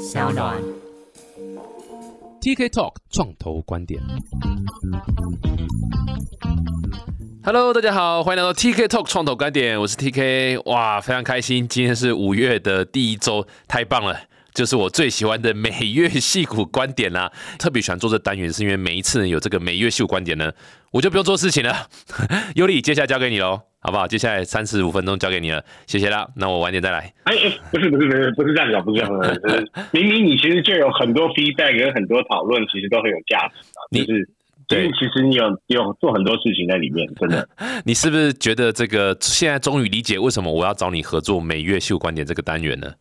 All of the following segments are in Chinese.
小暖 TK Talk 创投观点。Hello，大家好，欢迎来到 TK Talk 创投观点，我是 TK。哇，非常开心，今天是五月的第一周，太棒了！就是我最喜欢的每月戏股观点啦、特别喜欢做这单元，是因为每一次有这个每月戏股观点呢，我就不用做事情了。尤里，接下来交给你喽，好不好？接下来三十五分钟交给你了，谢谢啦。那我晚点再来。哎哎，不是不是不是不是这样讲，不是这样讲，就是 明明你其实就有很多 feedback 跟很多讨论，其实都很有价值啊。你就是对因为其实你有有做很多事情在里面，真的。你是不是觉得这个现在终于理解为什么我要找你合作每月秀观点这个单元呢？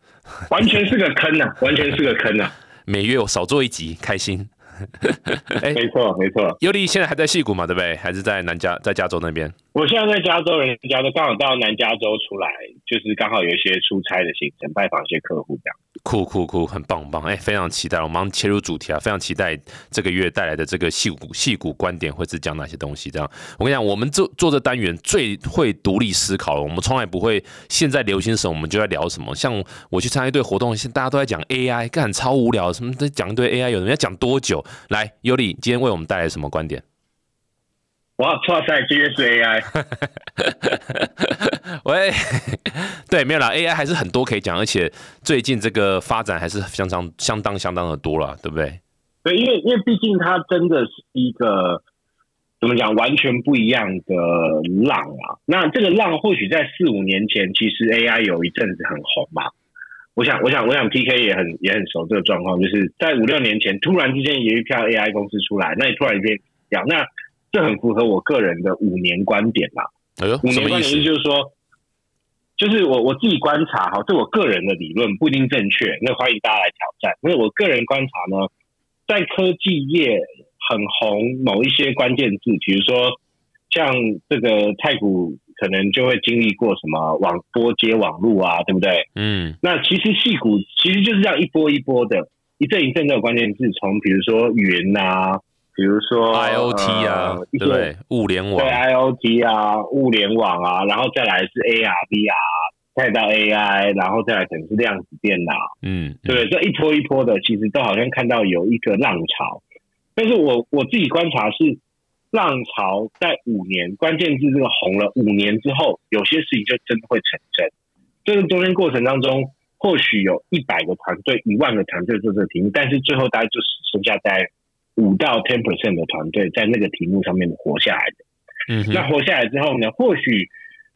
完全是个坑啊，完全是个坑啊！每月我少做一集，开心。哎没错没错，尤里现在还在戏谷嘛，对不对？还是在南加，在加州那边？我现在在加州，人家都刚好到南加州出来，就是刚好有一些出差的行程，拜访一些客户这样。酷酷酷，很棒棒！哎，非常期待，我们马上切入主题啊！非常期待这个月带来的这个戏骨戏骨观点会是讲哪些东西？这样，我跟你讲，我们做做这单元最会独立思考了，我们从来不会现在流行什么我们就在聊什么。像我去参加一堆活动，现大家都在讲 AI，干超无聊，什么在讲一堆 AI，有人要讲多久？来，尤里今天为我们带来什么观点？哇哇塞，今天是 AI，喂，对，没有啦，AI 还是很多可以讲，而且最近这个发展还是相当相当相当的多了，对不对？对，因为因为毕竟它真的是一个怎么讲，完全不一样的浪啊。那这个浪或许在四五年前，其实 AI 有一阵子很红嘛。我想，我想，我想 PK 也很也很熟这个状况，就是在五六年前，突然之间有一票 AI 公司出来，那你突然间讲，那这很符合我个人的五年观点啦。哎呦，什五年观点么意思？就是说，就是我我自己观察哈，这我个人的理论不一定正确，那欢迎大家来挑战。因为我个人观察呢，在科技业很红某一些关键字，比如说像这个太古可能就会经历过什么网波接网路啊，对不对？嗯，那其实戏股其实就是这样一波一波的，一阵一阵的关键字，从比如说云啊，比如说 IOT 啊，呃对不对？物联网对，IOT 啊，物联网啊，然后再来是 AR、VR，再到 AI，然后再来可能是量子电脑，嗯，对不对？这一波一波的，其实都好像看到有一个浪潮。但是我我自己观察是，浪潮在五年关键字这个红了五年之后，有些事情就真的会成真。这个中间过程当中，或许有一百个团队、一万个团队做这个题目，但是最后大家就只剩下在五到 ten percent 的团队在那个题目上面活下来的。嗯，那活下来之后呢，或许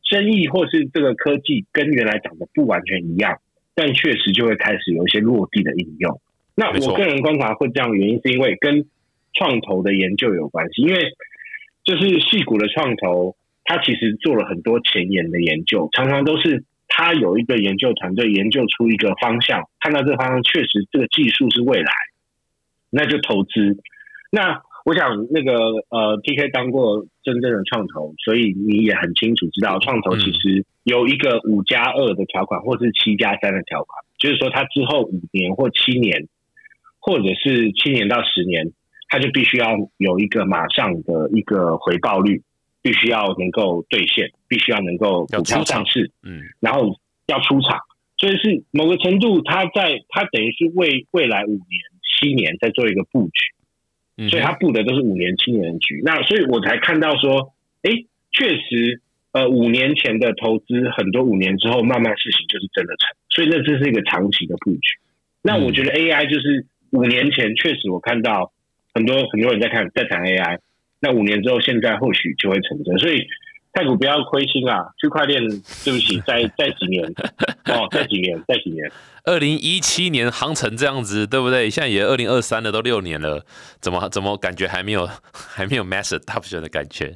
生意或是这个科技跟原来长得不完全一样，但确实就会开始有一些落地的应用。那我个人观察会这样的原因，是因为跟创投的研究有关系，因为就是戏骨的创投，他其实做了很多前沿的研究，常常都是他有一个研究团队研究出一个方向，看到这个方向确实这个技术是未来，那就投资。那我想那个呃，PK 当过真正的创投，所以你也很清楚知道，创投其实有一个五加二的条款，或是七加三的条款，就是说他之后五年或七年，或者是七年到十年，他就必须要有一个马上的一个回报率，必须要能够兑现，必须要能够股票上市，嗯，然后要出场，所以是某个程度，他在他等于是为未来五年、七年在做一个布局。嗯所以他布的都是五年、七年的局。那所以我才看到说，哎，确实，呃，五年前的投资，很多五年之后，慢慢事情就是真的成。所以那这是一个长期的布局。那我觉得 AI 就是五年前确实我看到很多很多人在看在谈 AI，那五年之后，现在或许就会成真。所以太古不要灰心啊，区块链，对不起，再再几年哦，再几年，再几年。二零一七年航程这样子，对不对？现在也二零二三了，都六年了，怎么怎么感觉还没有 还没有 mass adoption 的感觉？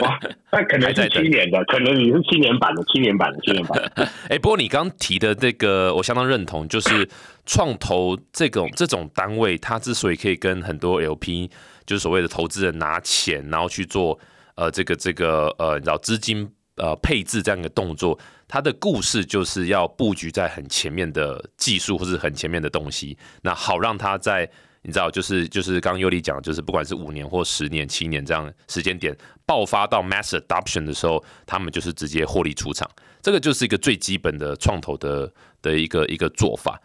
哇，那可能是七年的，可能你是七年版的，七年版的，七年版的。哎、不过你刚提的这个，我相当认同，就是创投这种这种单位，它之所以可以跟很多 LP，就是所谓的投资人拿钱，然后去做呃这个这个呃，你知道资金呃配置这样一个动作，它的故事就是要布局在很前面的技术或是很前面的东西，那好让它在你知道，就是就是刚刚尤里讲，就是不管是五年或十年、七年这样时间点爆发到 mass adoption 的时候，他们就是直接获利出场。这个就是一个最基本的创投的的一个一个做法。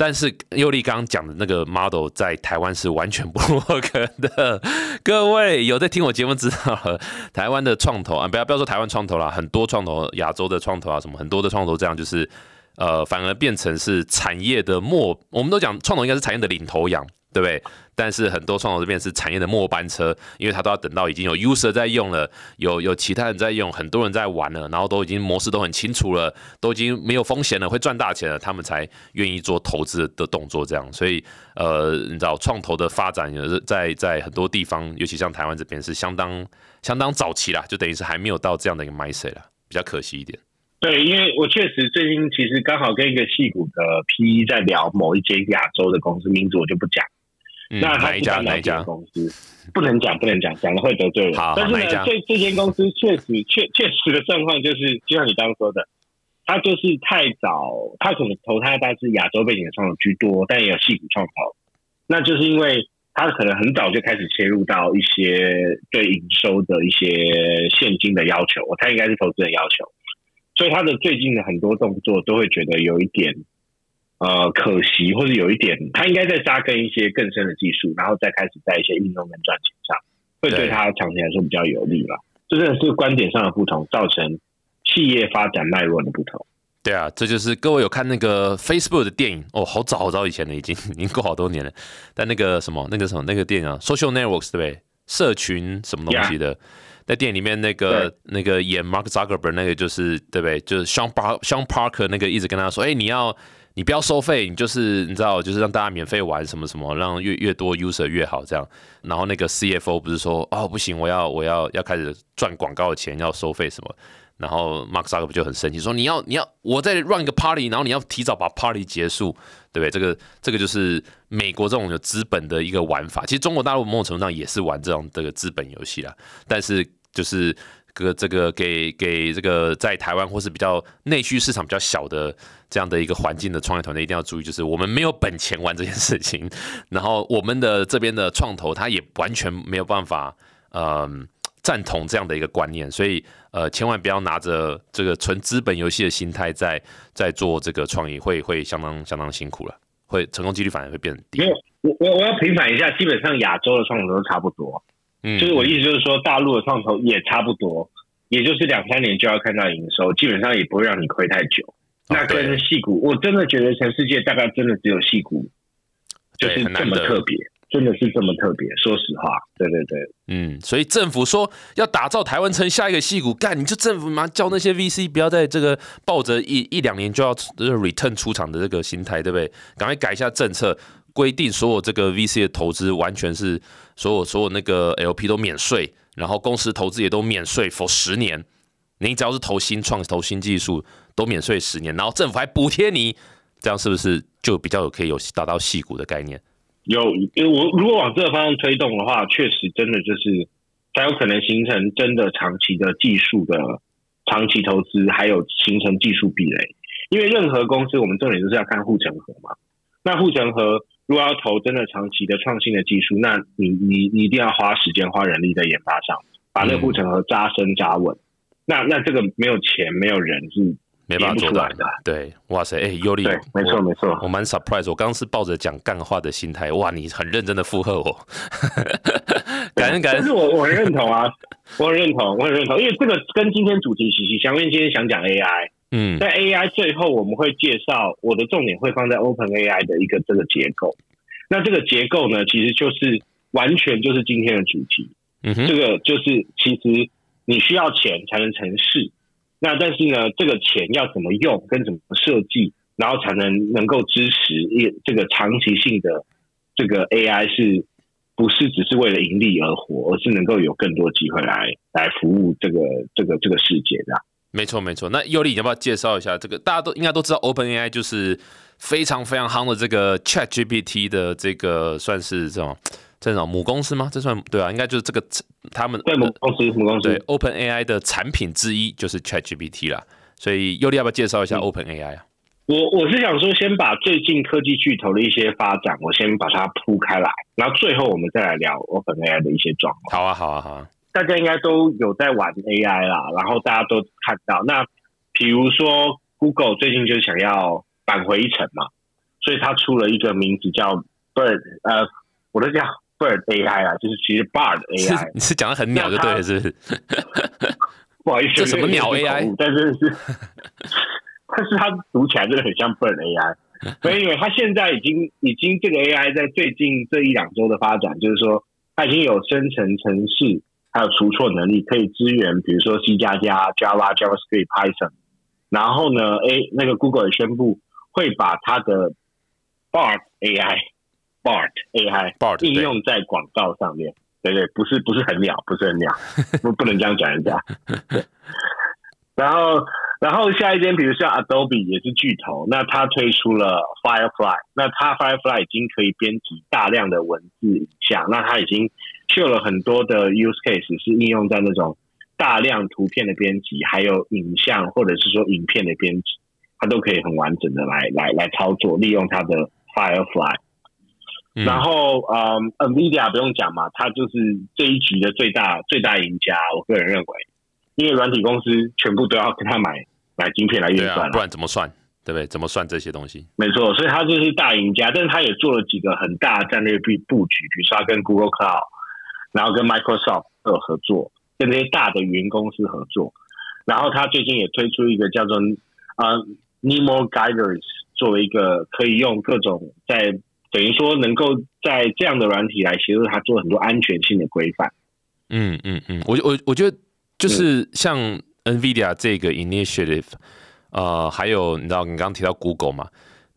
但是尤力刚讲的那个 model 在台湾是完全不 work 的。各位有在听我节目知道，台湾的创投啊，不要不要说台湾创投啦，很多创投，亚洲的创投啊，什么很多的创投这样就是，呃，反而变成是产业的末，我们都讲创投应该是产业的领头羊。对不对？但是很多创投这边是产业的末班车，因为他都要等到已经有 user 在用了，有有其他人在用，很多人在玩了，然后都已经模式都很清楚了，都已经没有风险了，会赚大钱了，他们才愿意做投资的动作。这样，所以呃，你知道创投的发展也是，在在很多地方，尤其像台湾这边是相当相当早期啦，就等于是还没有到这样的一个 mindset 啦，比较可惜一点。对，因为我确实最近其实刚好跟一个戏股的 PE 在聊某一间亚洲的公司，名字我就不讲。那哪一家哪一家公司不能讲不能讲，讲了会得罪人。但是呢，这这间公司确实确确实的状况就是，就像你刚刚说的，他就是太早，他可能投胎大是亚洲背景的创投居多，但也有戏骨创投。那就是因为他可能很早就开始切入到一些对营收的一些现金的要求，我猜应该是投资人要求，所以他的最近的很多动作都会觉得有一点。呃，可惜或者有一点，他应该在扎根一些更深的技术，然后再开始在一些应用跟赚钱上，会对他长期来说比较有利了。这真的是观点上的不同，造成企业发展脉络的不同。对啊，这就是各位有看那个 Facebook 的电影哦，好早好早以前了，已经 已经过好多年了。但那个什么，那个什么，那个电影啊，Social Networks 对不对？社群什么东西的，在电影里面那个那个演 Mark Zuckerberg 那个就是对不对？就是 Sean Park Sean Parker 那个一直跟他说，哎，你要。你不要收费，你就是你知道，就是让大家免费玩什么什么，让越越多 user 越好这样。然后那个 CFO 不是说哦不行，我要我要要开始赚广告的钱，要收费什么。然后 Mark Zuckerberg 就很生气，说你要你要我再 run 一个 party，然后你要提早把 party 结束，对不对？这个这个就是美国这种有资本的一个玩法。其实中国大陆某种程度上也是玩这种这个资本游戏啦，但是就是。个这个给给这个在台湾或是比较内需市场比较小的这样的一个环境的创业团队一定要注意，就是我们没有本钱玩这件事情，然后我们的这边的创投他也完全没有办法嗯赞同这样的一个观念，所以呃千万不要拿着这个纯资本游戏的心态在在做这个创意，会会相当相当辛苦了，会成功几率反而会变低。没有，我我我要平反一下，基本上亚洲的创投都差不多。嗯，就是我意思就是说，大陆的创投也差不多，也就是两三年就要看到营收，基本上也不会让你亏太久。那跟戏股，我真的觉得全世界大概真的只有戏股，就是这么特别，真的是这么特别。说实话，对对对，嗯，所以政府说要打造台湾成下一个戏骨，干你就政府嘛，叫那些 VC 不要在这个抱着一一两年就要 return 出场的这个心态，对不对？赶快改一下政策。规定所有这个 VC 的投资完全是所有所有那个 LP 都免税，然后公司投资也都免税，for 十年。你只要是投新创、投新技术都免税十年，然后政府还补贴你，这样是不是就比较有可以有达到细股的概念？有，因为我如果往这个方向推动的话，确实真的就是才有可能形成真的长期的技术的长期投资，还有形成技术壁垒。因为任何公司，我们重点就是要看护城河嘛。那护城河。如果要投真的长期的创新的技术，那你你你一定要花时间花人力在研发上，把那个护城河扎深扎稳。那那这个没有钱没有人是没办法做到的。对，哇塞，哎，尤里，对，没错没错，我蛮 surprise，我刚刚是抱着讲干话的心态，哇，你很认真的附和我，感恩感恩。但是我我很认同啊，我很认同，我很认同，因为这个跟今天主题息息相关。今天想讲 AI。嗯，在 AI 最后我们会介绍，我的重点会放在 Open AI 的一个这个结构。那这个结构呢，其实就是完全就是今天的主题。嗯哼，这个就是其实你需要钱才能成事。那但是呢，这个钱要怎么用，跟怎么设计，然后才能能够支持一这个长期性的这个 AI，是不是只是为了盈利而活，而是能够有更多机会来来服务这个这个这个世界的。没错，没错。那尤里，你要不要介绍一下这个？大家都应该都知道，Open AI 就是非常非常夯的这个 Chat GPT 的这个算是这种这种母公司吗？这算对啊，应该就是这个他们对母公司母公司对 Open AI 的产品之一就是 Chat GPT 啦。所以尤里要不要介绍一下 Open AI 啊？我我是想说，先把最近科技巨头的一些发展，我先把它铺开来，然后最后我们再来聊 Open AI 的一些状况。好啊，好啊，好啊。大家应该都有在玩 AI 啦，然后大家都看到，那比如说 Google 最近就想要返回一层嘛，所以它出了一个名字叫 Bird，呃，我都叫 Bird AI 啦，就是其实 Bird AI。你是讲的很鸟就对了，是不是？不好意思，这什么鸟 AI？但是是，但是它读起来真的很像 Bird AI。所以，因为它现在已经已经这个 AI 在最近这一两周的发展，就是说它已经有生成程式，还有除错能力，可以支援，比如说 C 加加、Java、JavaScript、Python。然后呢，哎，那个 Google 也宣布会把它的 Bard AI、Bard AI 应用在广告上面。对对，不是不是很鸟，不是很鸟，不不能这样讲人家。然后。然后下一间，比如像 Adobe 也是巨头，那它推出了 Firefly，那它 Firefly 已经可以编辑大量的文字、影像，那它已经秀了很多的 use case，是应用在那种大量图片的编辑，还有影像或者是说影片的编辑，它都可以很完整的来来来操作，利用它的 Firefly。然后，嗯，NVIDIA 不用讲嘛，它就是这一局的最大最大赢家，我个人认为，因为软体公司全部都要跟他买。买晶片来运算，不然怎么算？对不对？怎么算这些东西？没错，所以他就是大赢家，但是他也做了几个很大战略布布局，比如说他跟 Google Cloud，然后跟 Microsoft 有合作，跟这些大的云公司合作。然后他最近也推出一个叫做啊 Nemo Guiders，作为一个可以用各种在等于说能够在这样的软体来协助他做很多安全性的规范。嗯嗯嗯，我我我觉得就是像。NVIDIA 这个 initiative，呃，还有你知道你刚刚提到 Google 嘛？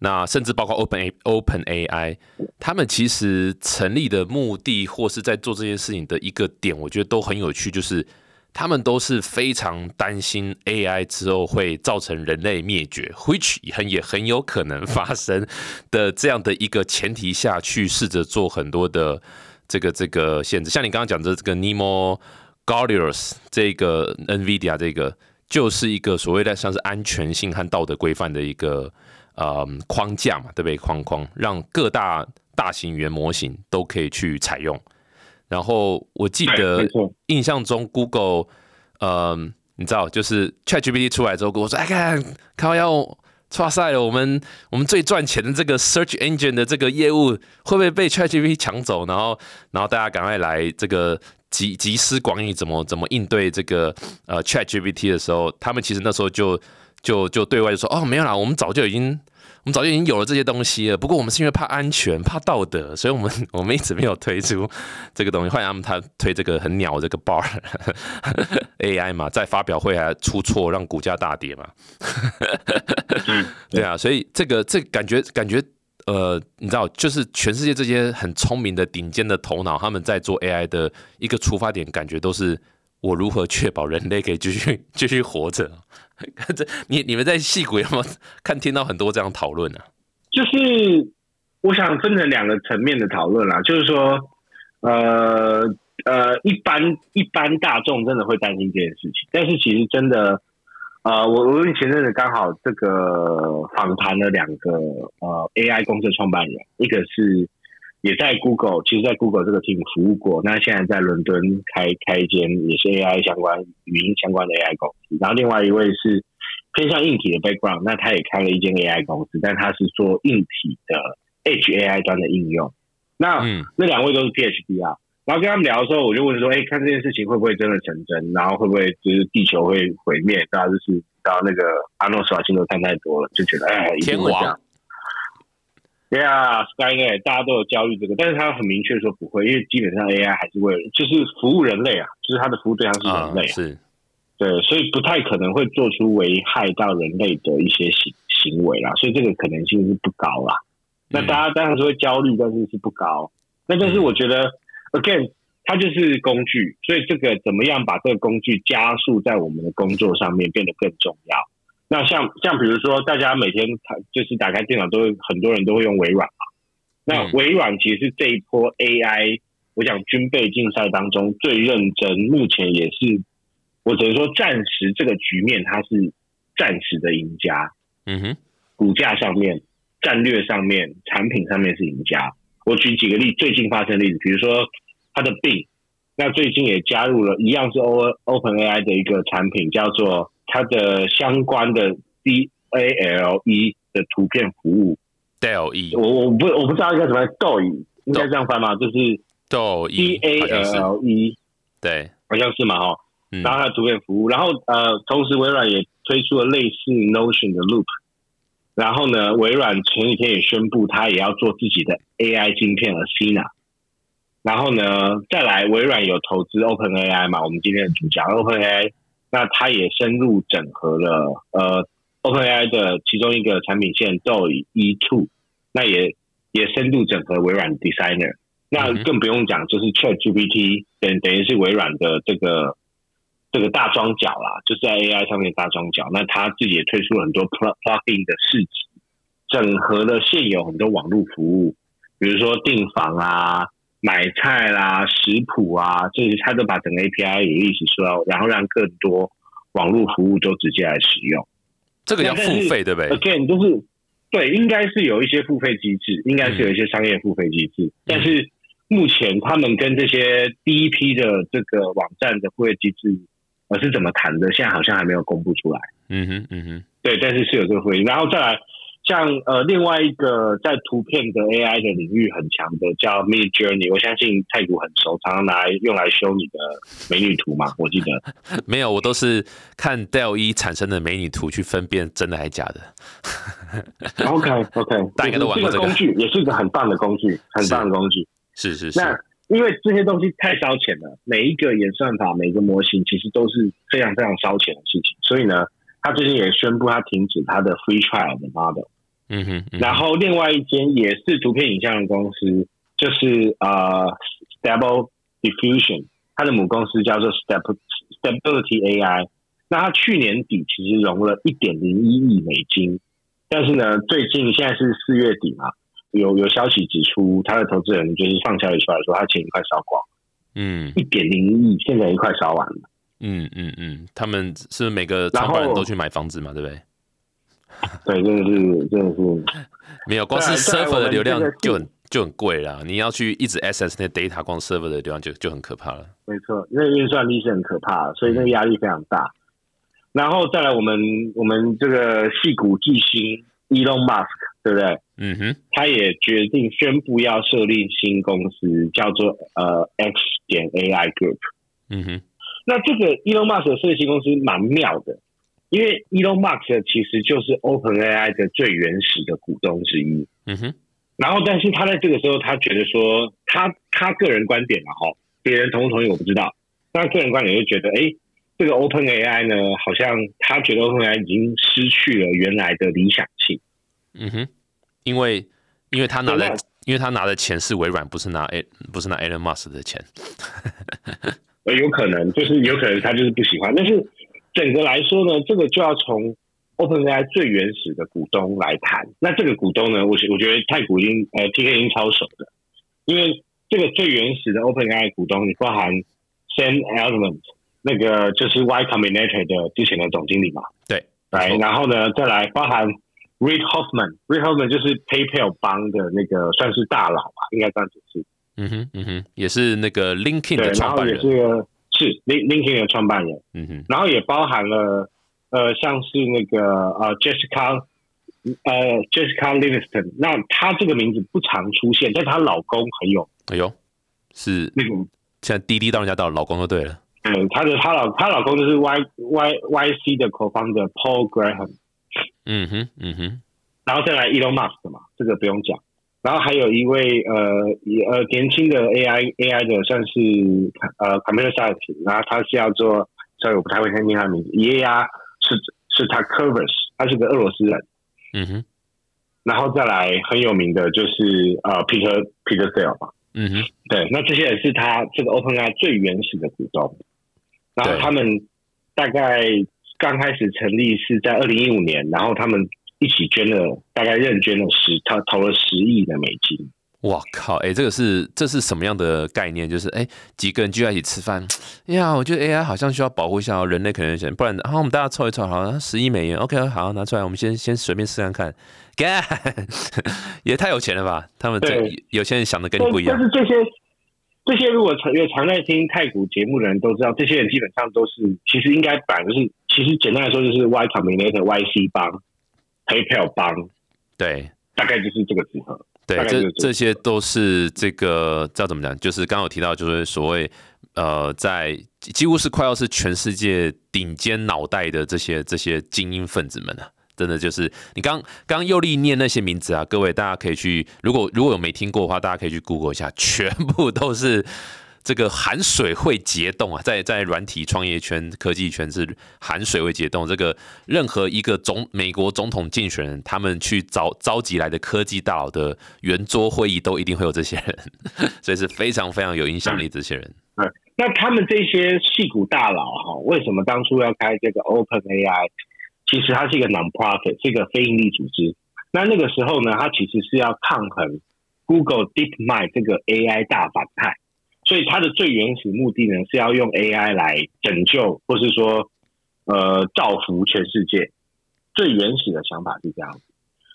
那甚至包括 Open A Open AI，他们其实成立的目的或是在做这件事情的一个点，我觉得都很有趣，就是他们都是非常担心 AI 之后会造成人类灭绝，which 很也很有可能发生的这样的一个前提下去试着做很多的这个这个限制，像你刚刚讲的这个 Nemo。Guardians 这个 NVIDIA 这个就是一个所谓的像是安全性和道德规范的一个呃框架嘛，对不对？框框让各大大型语言模型都可以去采用。然后我记得印象中 Google，呃，你知道，就是 ChatGPT 出来之后，跟我说：“哎，看，看要差赛了，我们我们最赚钱的这个 Search Engine 的这个业务会不会被 ChatGPT 抢走？”然后，然后大家赶快来这个。集集思广益，怎么怎么应对这个呃 Chat GPT 的时候，他们其实那时候就就就对外就说哦没有啦，我们早就已经我们早就已经有了这些东西了。不过我们是因为怕安全、怕道德，所以 我们我们一直没有推出这个东西。欢迎他们他推这个很鸟这个 Bar AI 嘛，在发表会还出错，让股价大跌嘛。对啊，所以这个这感觉感觉。呃，你知道，就是全世界这些很聪明的顶尖的头脑，他们在做 AI 的一个出发点，感觉都是我如何确保人类可以继续继续活着。这 你你们在戏骨有没有看听到很多这样讨论呢？就是我想分成两个层面的讨论啦，就是说，呃呃，一般一般大众真的会担心这件事情，但是其实真的。呃，我我以前阵子刚好这个访谈了两个呃 AI 公司创办人，一个是也在 Google，其实在 Google 这个 team 服务过，那现在在伦敦开开一间也是 AI 相关语音相关的 AI 公司，然后另外一位是偏向硬体的 background，那他也开了一间 AI 公司，但他是做硬体的 H AI 端的应用，那那两位都是 PhD 啊。然后跟他们聊的时候，我就问说：“哎，看这件事情会不会真的成真？然后会不会就是地球会毁灭？大家就是到那个阿诺斯瓦辛格看太多了，就觉得哎，一定会这样。对啊，Skynet 大家都有焦虑这个，但是他很明确说不会，因为基本上 AI 还是为了就是服务人类啊，就是他的服务对象是人类，是，对，所以不太可能会做出危害到人类的一些行行为啦，所以这个可能性是不高啦。那大家当然是会焦虑，但是是不高。那但是我觉得。Again，它就是工具，所以这个怎么样把这个工具加速在我们的工作上面变得更重要？那像像比如说，大家每天就是打开电脑都会很多人都会用微软嘛。那微软其实是这一波 AI，我想军备竞赛当中最认真，目前也是我只能说暂时这个局面它是暂时的赢家。嗯哼，股价上面、战略上面、产品上面是赢家。我举几个例，最近发生的例子，比如说。它的病，那最近也加入了一样是 O Open AI 的一个产品，叫做它的相关的 D A L E 的图片服务，Dell E，我我不我不知道应该怎么斗椅，应该这样翻吗？就是 D A L E，对，好像是嘛哈。然后它的图片服务，然后呃，同时微软也推出了类似 Notion 的 Loop。然后呢，微软前几天也宣布，它也要做自己的 AI 晶片 Athena。然后呢，再来微软有投资 OpenAI 嘛？我们今天的主角 OpenAI，那它也深入整合了呃 OpenAI 的其中一个产品线 Do E Two，那也也深度整合微软 Designer。那更不用讲，就是 ChatGPT 等等于是微软的这个这个大庄脚啦，就是在 AI 上面的大庄脚。那它自己也推出了很多 Plugin 的市集，整合了现有很多网络服务，比如说订房啊。买菜啦、食谱啊，这些他都把整个 API 也一起说，然后让更多网络服务都直接来使用。这个要付费对不对？Again，就是对，应该是有一些付费机制，应该是有一些商业付费机制。但是目前他们跟这些第一批的这个网站的付费机制，呃，是怎么谈的？现在好像还没有公布出来。嗯哼，嗯哼，对，但是是有这个会，然后再来。像呃，另外一个在图片的 AI 的领域很强的叫 Mid Journey，我相信太古很熟，常常拿来用来修你的美女图嘛。我记得没有，我都是看 Dell 一产生的美女图去分辨真的还是假的。OK OK，大家都玩过这个工具，也是一个很棒的工具，很棒的工具。是是是。那因为这些东西太烧钱了，每一个演算法、每个模型其实都是非常非常烧钱的事情，所以呢，他最近也宣布他停止他的 Free Trial 的 Model。嗯哼，然后另外一间也是图片影像的公司，就是呃，Stable Diffusion，它的母公司叫做 Step Stability AI。那它去年底其实融了一点零一亿美金，但是呢，最近现在是四月底嘛，有有消息指出，它的投资人就是放消息出来说，他钱快烧光，嗯，一点零亿现在已经快烧完了，嗯嗯嗯，他们是每个创办人都去买房子嘛，对不对？对，真的是，真的是 没有，光是 server 的流量就很就很贵了。你要去一直 access 那 data，光 server 的流量就就很可怕了。没错，那运算力是很可怕的，所以那个压力非常大。然后再来，我们我们这个戏骨巨星 Elon Musk，对不对？嗯哼，他也决定宣布要设立新公司，叫做呃 X 点 AI Group。嗯哼，那这个 Elon Musk 设立新公司蛮妙的。因为 Elon Musk 其实就是 OpenAI 的最原始的股东之一，嗯哼。然后，但是他在这个时候，他觉得说，他他个人观点嘛，哈，别人同不同意我不知道。他个人观点就觉得，哎，这个 OpenAI 呢，好像他觉得 OpenAI 已经失去了原来的理想性。嗯哼，因为因为他拿的，因为他拿的钱是微软，不是拿 A 不是拿 Elon Musk 的钱。呃，有可能，就是有可能他就是不喜欢，但是。整个来说呢，这个就要从 OpenAI 最原始的股东来谈。那这个股东呢，我我觉得太古已经呃 TK 已经超熟的，因为这个最原始的 OpenAI 股东，你包含 Sam Altman，那个就是 Y Combinator 的之前的总经理嘛。对，来，然后呢，再来包含 Reid Hoffman，Reid Hoffman 就是 PayPal 帮的那个算是大佬吧，应该这样子是。嗯哼，嗯哼，也是那个 LinkedIn 的创办人。是 Link LinkedIn 的创办人，嗯哼，然后也包含了呃，像是那个呃，Jessica，呃，Jessica Livingston，那她这个名字不常出现，但她老公很有，哎呦，是那个。现在滴滴到人家到老公就对了，嗯，她的她老她老公就是 Y Y Y C 的 co-founder Paul Graham，嗯哼，嗯哼，然后再来 Elon Musk 嘛，这个不用讲。然后还有一位呃呃年轻的 AI AI 的算是呃 computer science，然后他是要做，所以我不太会念他的名字。爷爷是是他 Curves，他是个俄罗斯人。嗯哼。然后再来很有名的就是呃 Peter Peter Thiel 吧。嗯哼。对，那这些人是他这个 OpenAI 最原始的股东。然后他们大概刚开始成立是在二零一五年，然后他们。一起捐了，大概认捐了十，他投了十亿的美金。哇靠！哎，这个是这是什么样的概念？就是哎，几个人聚在一起吃饭，哎呀，我觉得 AI 好像需要保护一下人类可能性，不然，好，我们大家凑一凑，好，十亿美元，OK，好，拿出来，我们先先随便试看看，干，也太有钱了吧？他们这有些人想的跟你不一样。但是这些这些如果常有常在听太古节目的人都知道，这些人基本上都是，其实应该反就是，其实简单来说就是 Y Combinator YC 帮。PayPal 帮，对，大概就是这个组合。对，这这些都是这个叫怎么讲？就是刚刚有提到，就是所谓呃，在几乎是快要是全世界顶尖脑袋的这些这些精英分子们啊，真的就是你刚刚又力念那些名字啊，各位大家可以去，如果如果有没听过的话，大家可以去 Google 一下，全部都是。这个含水会结冻啊，在在软体创业圈、科技圈是含水会结冻。这个任何一个总美国总统竞选人，他们去召召集来的科技大佬的圆桌会议，都一定会有这些人，所以是非常非常有影响力这些人。嗯，那他们这些戏骨大佬哈，为什么当初要开这个 Open AI？其实它是一个 non-profit，是一个非营利组织。那那个时候呢，它其实是要抗衡 Google DeepMind 这个 AI 大反派。所以它的最原始目的呢，是要用 AI 来拯救，或是说，呃，造福全世界。最原始的想法是这样子。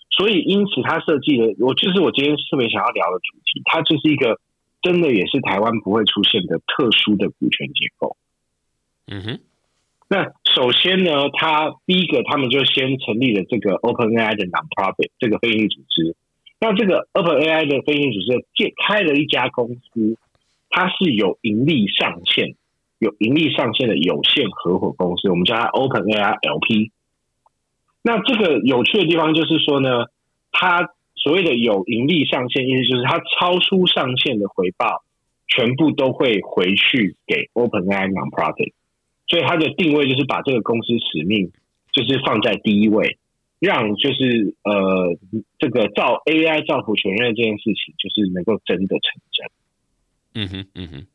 所以因此，他设计的，我就是我今天特别想要聊的主题，它就是一个真的也是台湾不会出现的特殊的股权结构。嗯哼。那首先呢，他第一个，他们就先成立了这个 OpenAI 的 Non-Profit 这个非营利组织。那这个 OpenAI 的非营利组织建开了一家公司。它是有盈利上限、有盈利上限的有限合伙公司，我们叫它 Open AI LP。那这个有趣的地方就是说呢，它所谓的有盈利上限，意思就是它超出上限的回报，全部都会回去给 Open AI Nonprofit。所以它的定位就是把这个公司使命就是放在第一位，让就是呃这个造 AI 造福全人这件事情，就是能够真的成真。嗯哼，嗯哼，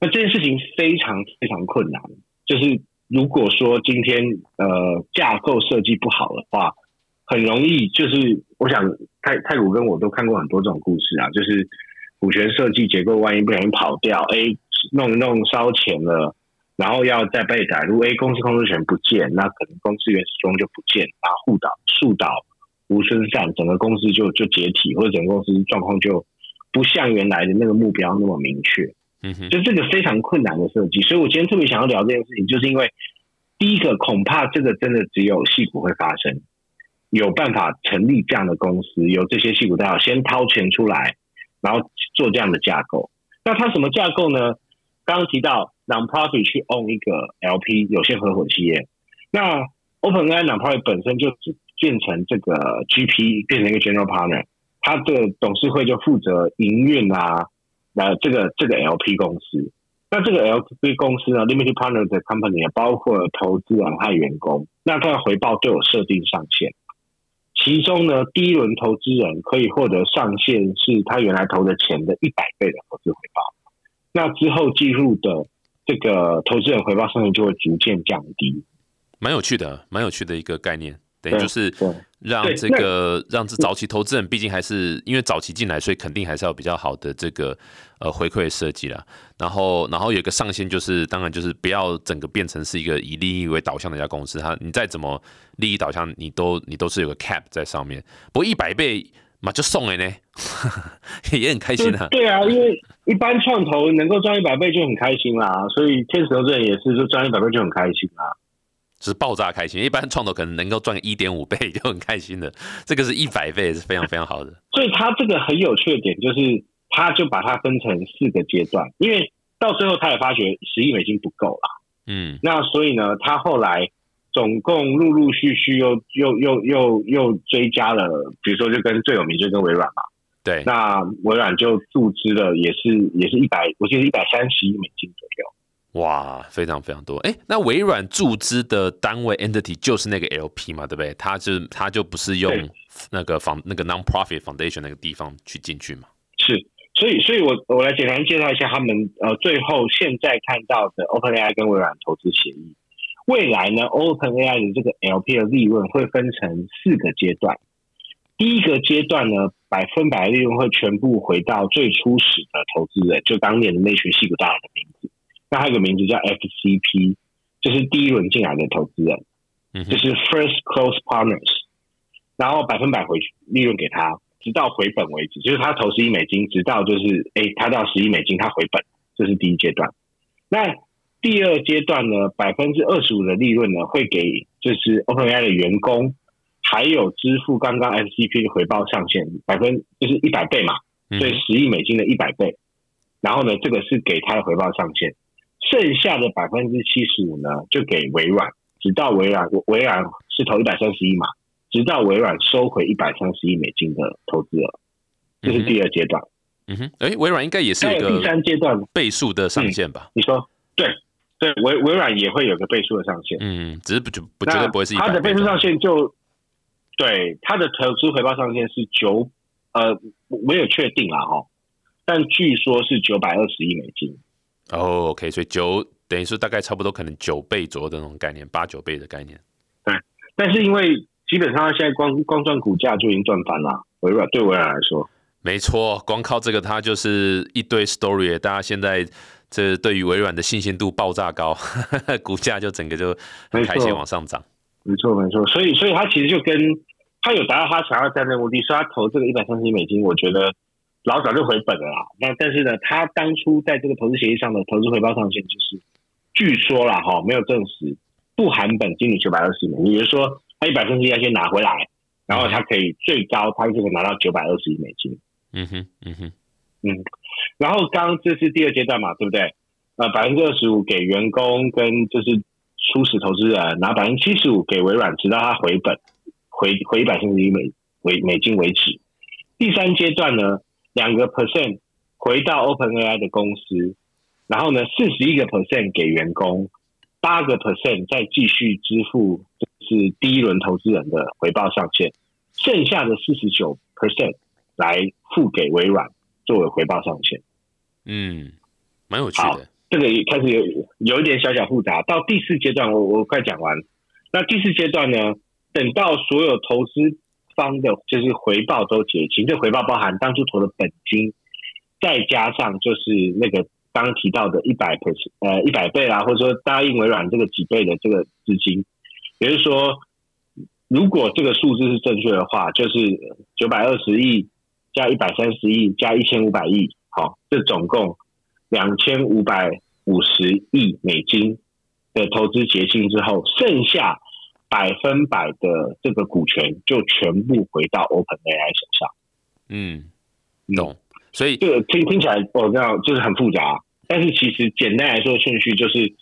那这件事情非常非常困难。就是如果说今天呃架构设计不好的话，很容易就是我想太太古跟我都看过很多这种故事啊，就是股权设计结构万一不小心跑掉，哎，弄弄烧钱了，然后要再被逮入，哎，公司控制权不见，那可能公司原始中就不见，然后互倒树倒猢狲散，整个公司就就解体，或者整个公司状况就。不像原来的那个目标那么明确，嗯哼，就这个非常困难的设计，所以我今天特别想要聊这件事情，就是因为第一个恐怕这个真的只有戏骨会发生，有办法成立这样的公司，有这些戏骨大佬先掏钱出来，然后做这样的架构。那它什么架构呢？刚刚提到 non-profit 去 own 一个 LP 有限合伙企业，那 OpenAI non-profit 本身就变成这个 GP，变成一个 general partner。他的董事会就负责营运啊，那这个这个 LP 公司，那这个 LP 公司呢，limited partner 的 company 也包括投资人和员工，那它的回报都有设定上限，其中呢，第一轮投资人可以获得上限是他原来投的钱的一百倍的投资回报，那之后计入的这个投资人回报上限就会逐渐降低，蛮有趣的，蛮有趣的一个概念。等于就是让这个让这早期投资人，毕竟还是因为早期进来，所以肯定还是要比较好的这个呃回馈设计啦。然后然后有个上限，就是当然就是不要整个变成是一个以利益为导向的一家公司。它你再怎么利益导向，你都你都是有个 cap 在上面。不过一百倍嘛就送了呢，也很开心啊。对啊，因为一般创投能够赚一百倍就很开心啦，所以天使投资人也是，就赚一百倍就很开心啊。是爆炸开心，一般创投可能能够赚一点五倍就很开心的，这个是一百倍是非常非常好的。所以它这个很有趣的点就是，它就把它分成四个阶段，因为到最后他也发觉十亿美金不够了，嗯，那所以呢，他后来总共陆陆续续又又又又又追加了，比如说就跟最有名就跟微软嘛，对，那微软就注资了，也是也是一百，我记得一百三十亿美金左右。哇，非常非常多！哎，那微软注资的单位 entity 就是那个 LP 嘛，对不对？它就它就不是用那个房那个 non-profit foundation 那个地方去进去嘛？是，所以所以我我来简单介绍一下他们呃，最后现在看到的 OpenAI 跟微软投资协议。未来呢，OpenAI 的这个 LP 的利润会分成四个阶段。第一个阶段呢，百分百利润会全部回到最初始的投资人，就当年的那群戏骨大佬的名字。那还有个名字叫 FCP，就是第一轮进来的投资人，就是 First Close Partners，然后百分百回利润给他，直到回本为止，就是他投十亿美金，直到就是哎，他到十亿美金他回本，这是第一阶段。那第二阶段呢，百分之二十五的利润呢，会给就是 OpenAI 的员工还有支付刚刚 FCP 的回报上限百分就是一百倍嘛，所以十亿美金的一百倍。然后呢，这个是给他的回报上限，剩下的百分之七十五呢，就给微软，直到微软微软是投一百三十亿嘛，直到微软收回一百三十亿美金的投资额，这是第二阶段。嗯哼，哎，微软应该也是一个第三阶段倍数的上限吧？你说对对，微微软也会有个倍数的上限。嗯，只是不就不绝对不会是它的倍数上限就对它的投资回报上限是九呃没有确定啊哈。但据说是九百二十亿美金哦，OK，所以九等于是大概差不多可能九倍左右的那种概念，八九倍的概念。对，但是因为基本上现在光光赚股价就已经赚翻了，微软对微软来说，没错，光靠这个它就是一堆 story，大家现在这对于微软的信心度爆炸高，股价就整个就很开心往上涨。没错，没错，所以所以他其实就跟他有达到他想要战略目的，所以他投这个一百三十亿美金，我觉得。老早就回本了啦，那但是呢，他当初在这个投资协议上的投资回报上限就是，据说啦哈，没有证实，不含本金的九百二十亿，也就是说，他一百分之一要先拿回来，然后他可以最高他就可以拿到九百二十亿美金。嗯哼，嗯哼，嗯，然后刚这是第二阶段嘛，对不对？呃，百分之二十五给员工跟就是初始投资人，然后百分之七十五给微软，直到他回本回回一百分之一美为美金为止。第三阶段呢？两个 percent 回到 OpenAI 的公司，然后呢，四十一个 percent 给员工，八个 percent 再继续支付，是第一轮投资人的回报上限，剩下的四十九 percent 来付给微软作为回报上限。嗯，蛮有趣的。这个开始有有一点小小复杂。到第四阶段，我我快讲完。那第四阶段呢？等到所有投资。方的就是回报都结清，这回报包含当初投的本金，再加上就是那个刚提到的一百倍呃一百倍啦，或者说答应微软这个几倍的这个资金，也就是说，如果这个数字是正确的话，就是九百二十亿加一百三十亿加一千五百亿，好，这总共两千五百五十亿美金的投资结清之后，剩下。百分百的这个股权就全部回到 OpenAI 手上。嗯，懂。所以这个听听起来我知道就是很复杂，但是其实简单来说顺序就是，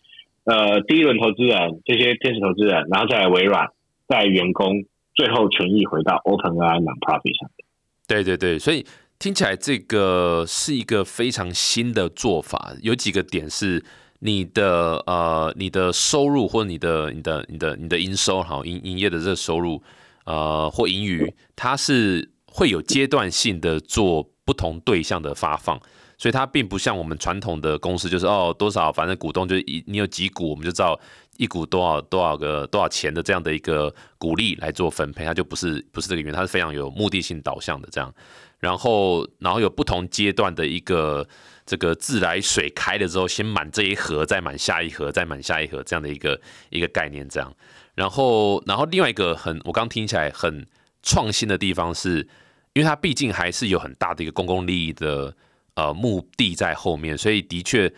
呃，第一轮投资人这些天使投资人，然后再来微软，再员工，最后权益回到 OpenAI non-profit 上面。对对对，所以听起来这个是一个非常新的做法，有几个点是。你的呃，你的收入或你的、你的、你的、你的营收，好营营业的这个收入，呃，或盈余，它是会有阶段性的做不同对象的发放，所以它并不像我们传统的公司，就是哦多少，反正股东就一你有几股，我们就知道一股多少多少个多少钱的这样的一个股利来做分配，它就不是不是这个原因，它是非常有目的性导向的这样，然后然后有不同阶段的一个。这个自来水开了之后，先满这一盒，再满下一盒，再满下一盒，这样的一个一个概念，这样。然后，然后另外一个很，我刚听起来很创新的地方是，因为它毕竟还是有很大的一个公共利益的呃目的在后面，所以的确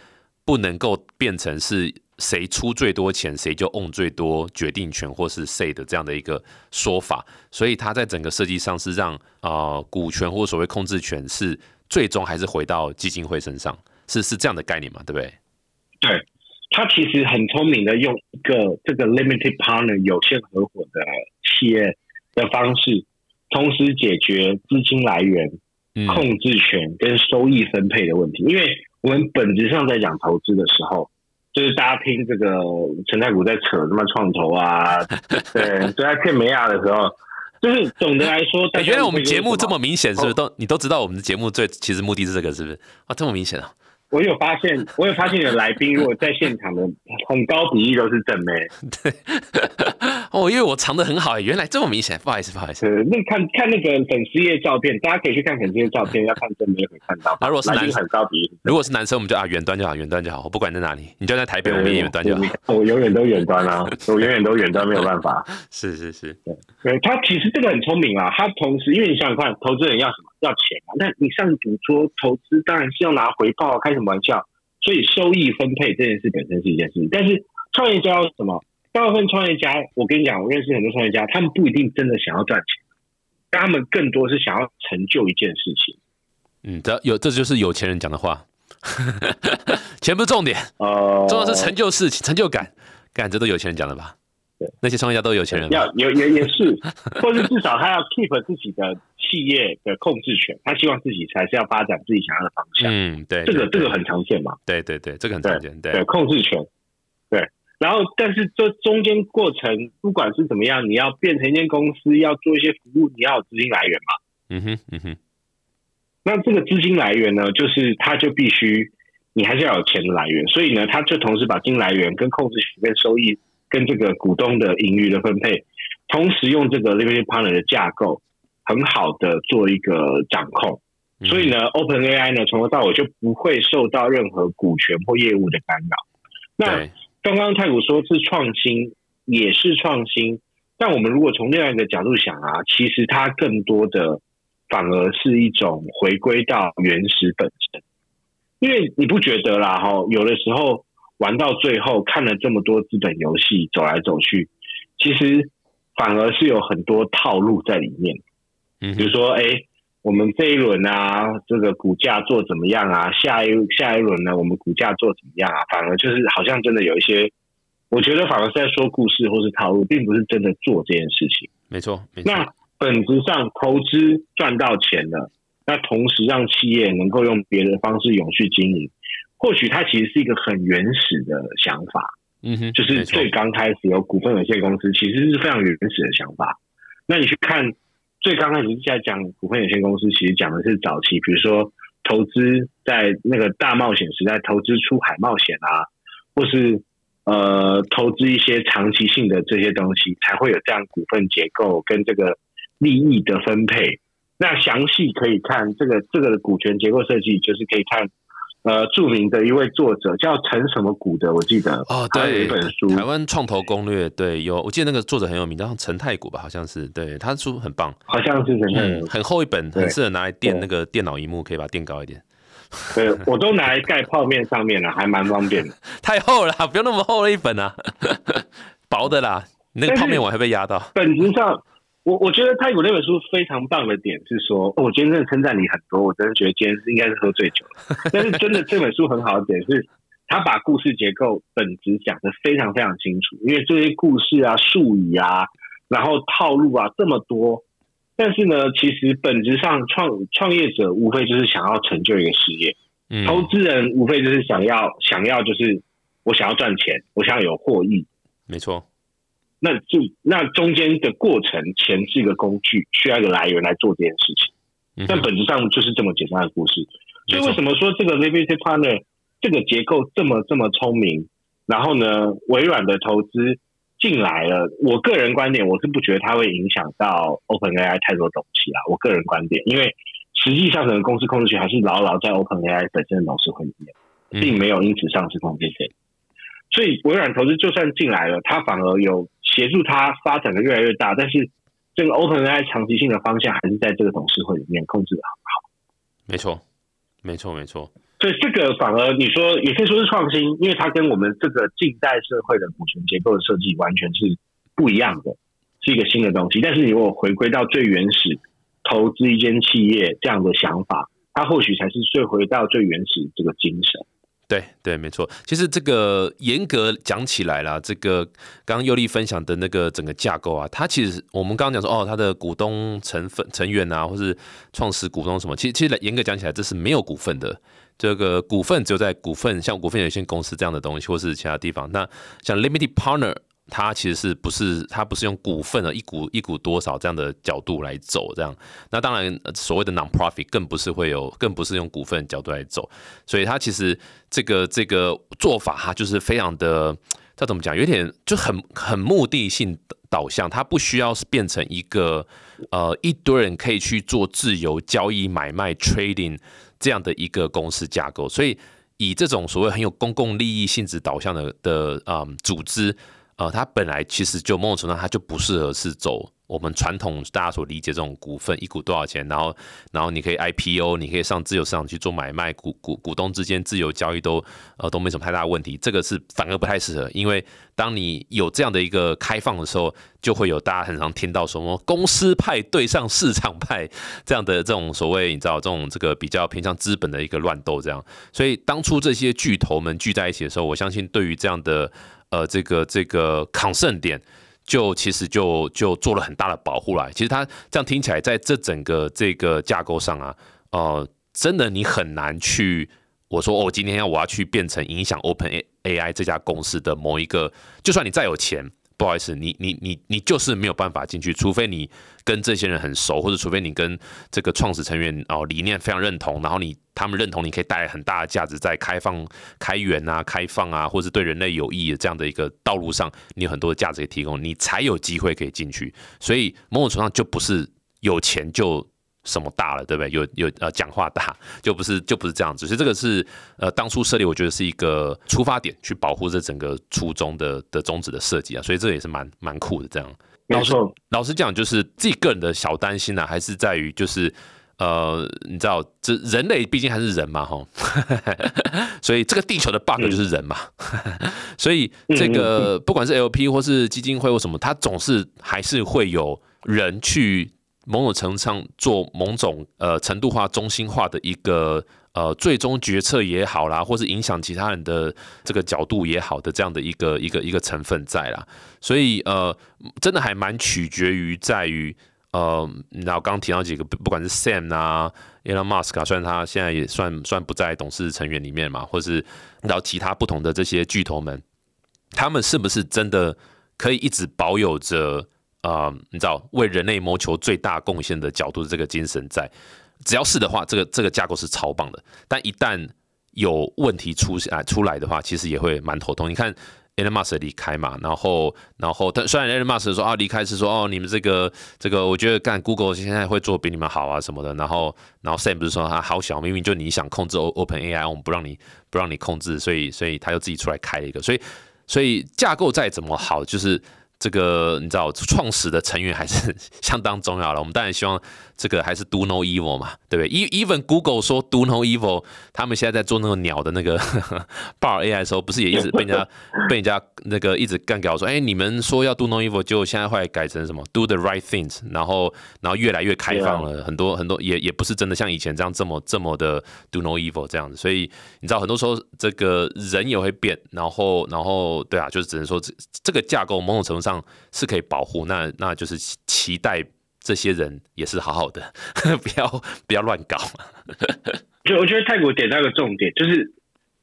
不能够变成是谁出最多钱，谁就 own 最多决定权或是 say 的这样的一个说法。所以它在整个设计上是让啊股权或所谓控制权是。最终还是回到基金会身上，是是这样的概念嘛？对不对？对，他其实很聪明的用一个这个 limited partner 有限合伙的企业的方式，同时解决资金来源、控制权跟收益分配的问题。因为我们本质上在讲投资的时候，就是大家听这个陈太古在扯什么创投啊，对，在骗美亚的时候。就是总的来说，原来我们节目这么明显，是不是都你都知道我们的节目最其实目的是这个，是不是啊？这么明显啊！我有发现，我有发现有来宾如果在现场的很高比例都是正妹。对，哦，因为我藏的很好，原来这么明显，不好意思，不好意思。那看看那个粉丝页照片，大家可以去看粉丝页照片，要看正妹会看到。啊，如果是男生很高比例，如果是男生，我们就啊远端就好，远端就好，我不管在哪里，你就在台北，我们也远端就好。我永远都远端啊，我永远都远端，没有办法。是是是，对，他其实这个很聪明啊，他同时因为你想想看，投资人要什么？要钱嘛。那你上赌桌投资，当然是要拿回报，开什么玩笑？所以收益分配这件事本身是一件事情，但是创业家什么？大部分创业家，我跟你讲，我认识很多创业家，他们不一定真的想要赚钱，但他们更多是想要成就一件事情。嗯，这有这就是有钱人讲的话，钱不是重点，呃，重要是成就事情、成就感，感这都有钱人讲的吧？对，那些创业家都有钱人吧，要有也也是，或是至少他要 keep 自己的企业的控制权，他希望自己才是要发展自己想要的方向。嗯，对，这个这个很常见嘛，对对对，这个很常见，对，对，控制权，对。然后，但是这中间过程，不管是怎么样，你要变成一间公司，要做一些服务，你要有资金来源嘛。嗯哼，嗯哼，那这个资金来源呢，就是他就必须你还是要有钱的来源，所以呢，他就同时把金来源跟控制权、跟收益、跟这个股东的盈余的分配，同时用这个 limited partner 的架构，很好的做一个掌控。嗯所以呢，Open AI 呢从头到尾就不会受到任何股权或业务的干扰。那对，刚刚太古说是创新，也是创新，但我们如果从另外一个角度想啊，其实它更多的反而是一种回归到原始本身，因为你不觉得啦？哈，有的时候玩到最后，看了这么多资本游戏走来走去，其实反而是有很多套路在里面。嗯，比如说，哎，我们这一轮啊，这个股价做怎么样啊？下一下一轮呢，我们股价做怎么样啊？反而就是好像真的有一些，我觉得反而是在说故事或是套路，并不是真的做这件事情。没错，没错，那本质上投资赚到钱了，那同时让企业能够用别的方式永续经营，或许它其实是一个很原始的想法。嗯哼，就是最刚开始有股份有限公司，其实是非常原始的想法。那你去看最刚开始在讲股份有限公司，其实讲的是早期，比如说投资在那个大冒险时代，投资出海冒险啊，或是呃投资一些长期性的这些东西，才会有这样股份结构跟这个利益的分配。那详细可以看这个这个股权结构设计，就是可以看呃著名的一位作者叫陈什么谷的，我记得哦，他有对，一本书，台湾创投攻略，对，有，我记得那个作者很有名，叫陈太古吧，好像是，对，他书很棒，好像是陈太嗯，很厚一本，很适合拿来垫那个电脑荧幕，可以把它垫高一点。对，我都拿来盖泡面上面了，还蛮方便的。太厚了，不用那么厚的一本啊，薄的啦，那个泡面我还被压到。本质上，我我觉得太古那本书非常棒的点是说，哦我今天真的称赞你很多，我真的觉得今天是应该是喝醉酒了。但是真的这本书很好的点是，他把故事结构本质讲得非常非常清楚，因为这些故事啊、术语啊，然后套路啊这么多。但是呢，其实本质上创创业者无非就是想要成就一个事业，嗯，投资人无非就是想要想要就是我想要赚钱，我想要有获益，没错，那就那中间的过程，钱是一个工具，需要一个来源来做这件事情。嗯但本质上就是这么简单的故事。所以为什么说这个 limited partner 这个结构这么这么聪明？然后呢，微软的投资进来了，我个人观点，我是不觉得它会影响到 OpenAI 太多东西啦。我个人观点，因为实际上整个公司控制权还是牢牢在 OpenAI 本身的董事会里面，嗯并没有因此丧失控制权。所以微软投资就算进来了，它反而有协助它发展的越来越大，但是这个 OpenAI 长期性的方向还是在这个董事会里面控制的很好。没错，没错，没错，所以这个反而你说也可以说是创新，因为它跟我们这个近代社会的股权结构的设计完全是不一样的，是一个新的东西。但是你如果回归到最原始投资一间企业这样的想法，它或许才是最回到最原始这个精神。对对，没错。其实这个严格讲起来啦，这个刚刚尤利分享的那个整个架构啊，它其实我们刚刚讲说哦，它的股东成分成员啊，或是创始股东什么，其实其实严格讲起来，这是没有股份的。这个股份只有在股份，像股份有限公司这样的东西，或是其他地方。那像 limited partner，它其实是不是它不是用股份的一股一股多少这样的角度来走这样。那当然，所谓的 non-profit 更不是会有，更不是用股份角度来走。所以它其实这个这个做法，它就是非常的，这怎么讲？有点就很很目的性导向，它不需要是变成一个呃一堆人可以去做自由交易、买卖、trading 这样的一个公司架构。所以以这种所谓很有公共利益性质导向的的嗯组织，呃，它本来其实就某种程度上它就不适合是走我们传统大家所理解这种股份一股多少钱，然后然后你可以 IPO，你可以上自由市场去做买卖，股股股东之间自由交易都呃都没什么太大问题。这个是反而不太适合，因为当你有这样的一个开放的时候，就会有大家很常听到什么公司派对上市场派这样的这种所谓你知道这种这个比较偏向资本的一个乱斗这样。所以当初这些巨头们聚在一起的时候，我相信对于这样的呃这个这个抗胜点。就其实就就做了很大的保护来，其实它这样听起来，在这整个这个架构上啊，呃，真的你很难去我说哦，今天我要去变成影响 Open A I 这家公司的某一个，就算你再有钱。不好意思，你你你你就是没有办法进去，除非你跟这些人很熟，或者除非你跟这个创始成员哦理念非常认同，然后你他们认同你可以带来很大的价值，在开放、开源啊、开放啊，或者对人类有益的这样的一个道路上，你有很多的价值可以提供，你才有机会可以进去。所以某种程度上就不是有钱就。什么大了，对不对？有有呃，讲话大 就不是就不是这样子，所以这个是呃，当初设立我觉得是一个出发点，去保护这整个初衷的的宗旨的设计啊，所以这也是蛮蛮酷的。这样，老实老实讲，就是自己个人的小担心呢，还是在于就是呃，你知道，这人类毕竟还是人嘛，哈，所以这个地球的 bug 就是人嘛，所以这个不管是 LP 或是基金会或什么，它总是还是会有人去。某种程度上做某种呃程度化、中心化的一个呃最终决策也好啦，或是影响其他人的这个角度也好的这样的一个一个一个成分在啦，所以呃真的还蛮取决于在于呃，然后刚提到几个，不管是 Sam 啊、Elon Musk 啊，虽然他现在也算算不在董事成员里面嘛，或是然后其他不同的这些巨头们，他们是不是真的可以一直保有着？啊，你知道为人类谋求最大贡献的角度的这个精神在，只要是的话，这个这个架构是超棒的。但一旦有问题出啊出来的话，其实也会蛮头痛。你看 Elon Musk 离开嘛，然后然后但虽然 Elon Musk 说啊离开是说哦你们这个这个，我觉得干 Google 现在会做比你们好啊什么的。然后然后 Sam 不是说啊好小，明明就你想控制 Open AI，我们不让你不让你控制，所以所以他就自己出来开了一个。所以所以架构再怎么好，就是。这个你知道，创始的成员还是相当重要了。我们当然希望这个还是 do no evil 嘛，对不对？even Google 说 do no evil，他们现在在做那个鸟的那个 bar AI 的时候，不是也一直被人家 被人家那个一直干掉说，哎，你们说要 do no evil，就现在会改成什么 do the right things，然后然后越来越开放了，很多很多也也不是真的像以前这样这么这么的 do no evil 这样子。所以你知道，很多时候这个人也会变，然后然后对啊，就是只能说这这个架构某种程度上。是可以保护，那那就是期待这些人也是好好的，不要不要乱搞。就我觉得泰国点到一个重点，就是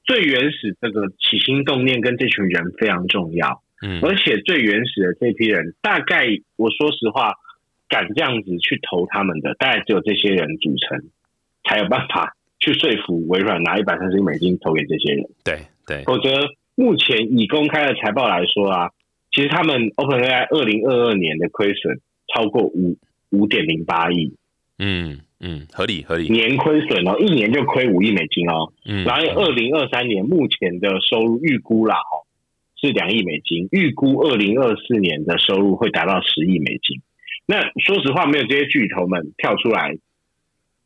最原始这个起心动念跟这群人非常重要。嗯，而且最原始的这批人，大概我说实话，敢这样子去投他们的，大概只有这些人组成，才有办法去说服微软拿一百三十亿美金投给这些人。对对，否则目前以公开的财报来说啊。其实他们 OpenAI 二零二二年的亏损超过五五点零八亿，嗯嗯，合理合理，年亏损哦，一年就亏五亿美金哦，嗯，然后二零二三年目前的收入预估啦，哦，是两亿美金，预估二零二四年的收入会达到十亿美金。那说实话，没有这些巨头们跳出来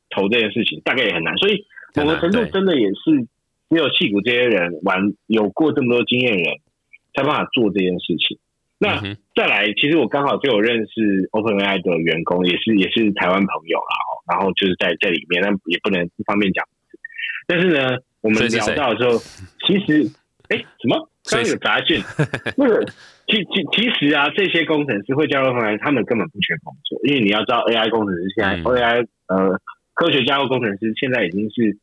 投这件事情，大概也很难。所以某个程度真的也是没有戏骨这些人玩有过这么多经验人。才办法做这件事情。那再来，其实我刚好就有认识 OpenAI 的员工，也是也是台湾朋友啦。然后就是在在里面，但也不能不方便讲。但是呢，我们聊到的时候，其实哎，什么？刚有杂讯。那个其其其实啊，这些工程师会加入 OpenAI，他们根本不缺工作，因为你要知道，AI 工程师现在 AI 呃科学加入工程师现在已经是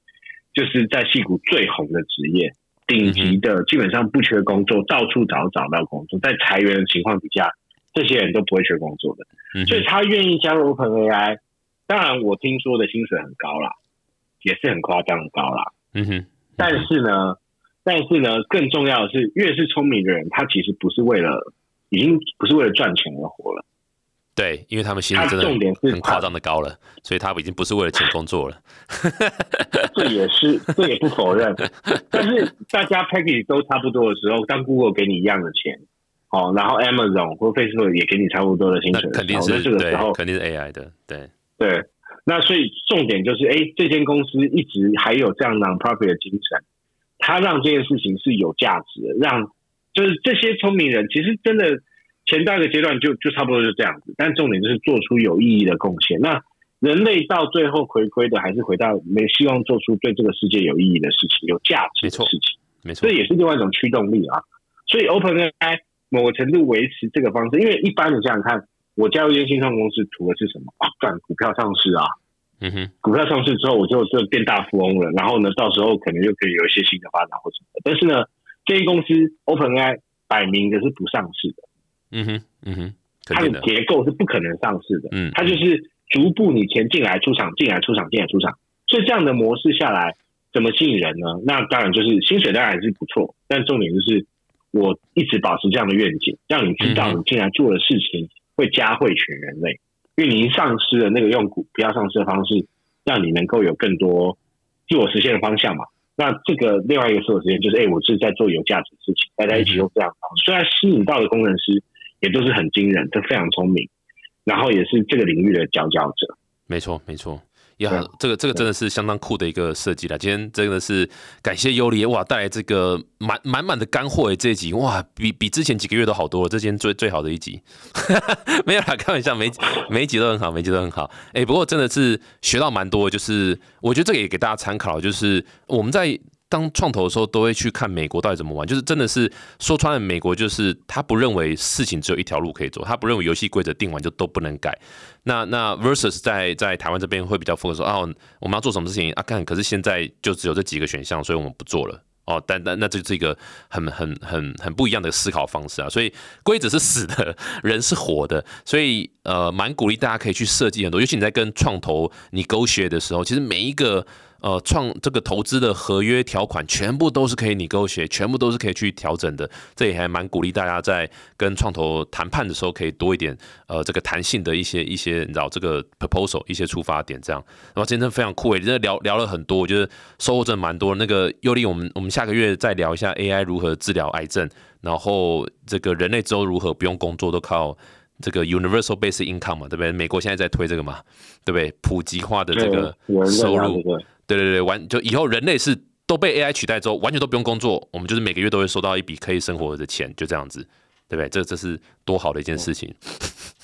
就是在戏谷最红的职业。顶级的基本上不缺工作，到处找找到工作，在裁员的情况底下，这些人都不会缺工作的，所以他愿意加入 OpenAI。当然，我听说的薪水很高啦，也是很夸张的高啦。嗯哼，但是呢，但是呢，更重要的是，越是聪明的人，他其实不是为了，已经不是为了赚钱而活了。对，因为他们薪水真的很夸张的高了，所以他已经不是为了钱工作了。这也是，这也不否认。但是大家 package 都差不多的时候，当 Google 给你一样的钱，哦，然后 Amazon 或 Facebook 也给你差不多的薪水，肯定是这个时候肯定是 AI 的，对对。那所以重点就是，哎，这间公司一直还有这样 non-profit 的精神，它让这件事情是有价值的，让就是这些聪明人其实真的前大个阶段就就差不多就这样子，但重点就是做出有意义的贡献。那人类到最后回归的还是回到没希望做出对这个世界有意义的事情、有价值的事情，没错，这也是另外一种驱动力啊。所以 OpenAI 某个程度维持这个方式，因为一般你想想看。我加入一间新创公司，图的是什么啊？赚股票上市啊！嗯哼，股票上市之后，我就就变大富翁了。然后呢，到时候可能又可以有一些新的发展或什么的。但是呢，这间公司 OpenAI 摆明的是不上市的。嗯哼，嗯哼，它的结构是不可能上市的。嗯，它就是逐步你钱进来出场，进来出场，进来出场。所以这样的模式下来，怎么吸引人呢？那当然就是薪水当然还是不错，但重点就是我一直保持这样的愿景，让你知道你进来做的事情。会加惠全人类，因为你丧失了那个用股票上市的方式，让你能够有更多自我实现的方向嘛。那这个另外一个自我实现就是，哎，我是在做有价值的事情，大家一起用这样方式。虽然吸引到的工程师也都是很惊人，都非常聪明，然后也是这个领域的佼佼者。没错，没错。呀，这个这个真的是相当酷的一个设计了。今天真的是感谢尤里哇带来这个满满满的干货诶，这一集哇比比之前几个月都好多了。这今天最最好的一集，没有啦，开玩笑，每每一集都很好，每一集都很好。哎，不过真的是学到蛮多，就是我觉得这个也给大家参考，就是我们在。当创投的时候，都会去看美国到底怎么玩，就是真的是说穿了，美国就是他不认为事情只有一条路可以走，他不认为游戏规则定完就都不能改。那那 versus 在在台湾这边会比较复说哦，我们要做什么事情啊？看，可是现在就只有这几个选项，所以我们不做了哦。但但那这是一个很很很很不一样的思考方式啊。所以规则是死的，人是活的，所以呃，蛮鼓励大家可以去设计很多，尤其你在跟创投你勾学的时候，其实每一个。呃，创这个投资的合约条款全部都是可以你勾写，全部都是可以去调整的。这也还蛮鼓励大家在跟创投谈判的时候，可以多一点呃这个弹性的一些一些，你知道这个 proposal 一些出发点这样。然后今天非常酷诶，真的聊聊了很多，我觉得收获真的蛮多。那个尤利，我们我们下个月再聊一下 AI 如何治疗癌症，然后这个人类之后如何不用工作都靠这个 universal basic income 嘛，对不对？美国现在在推这个嘛，对不对？普及化的这个收入。对对对，对对对完就以后人类是都被 AI 取代之后，完全都不用工作，我们就是每个月都会收到一笔可以生活的钱，就这样子，对不对？这这是多好的一件事情。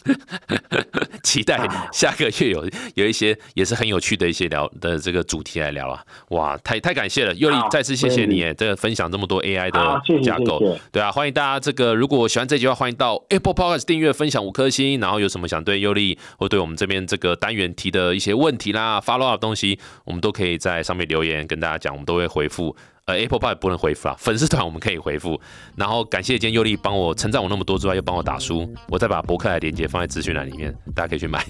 期待 下个月有有一些也是很有趣的一些聊的这个主题来聊啊！哇，太太感谢了，又再次谢谢你这个分享这么多 AI 的架构，对啊，欢迎大家这个如果喜欢这句话，欢迎到 Apple Podcast 订阅、分享五颗星，然后有什么想对尤利或对我们这边这个单元提的一些问题啦、follow up 东西，我们都可以在上面留言跟大家讲，我们都会回复。呃，Apple Pay 不能回复啊，粉丝团我们可以回复。然后感谢今天尤力帮我称赞我那么多之外，又帮我打书，我再把博客的链接放在资讯栏里面，大家可以去买。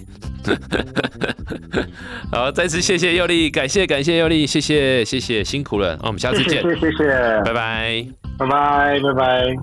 好，再次谢谢尤力，感谢感谢尤力，谢谢谢谢辛苦了，那我们下次见，谢谢谢谢，拜拜，拜拜拜拜。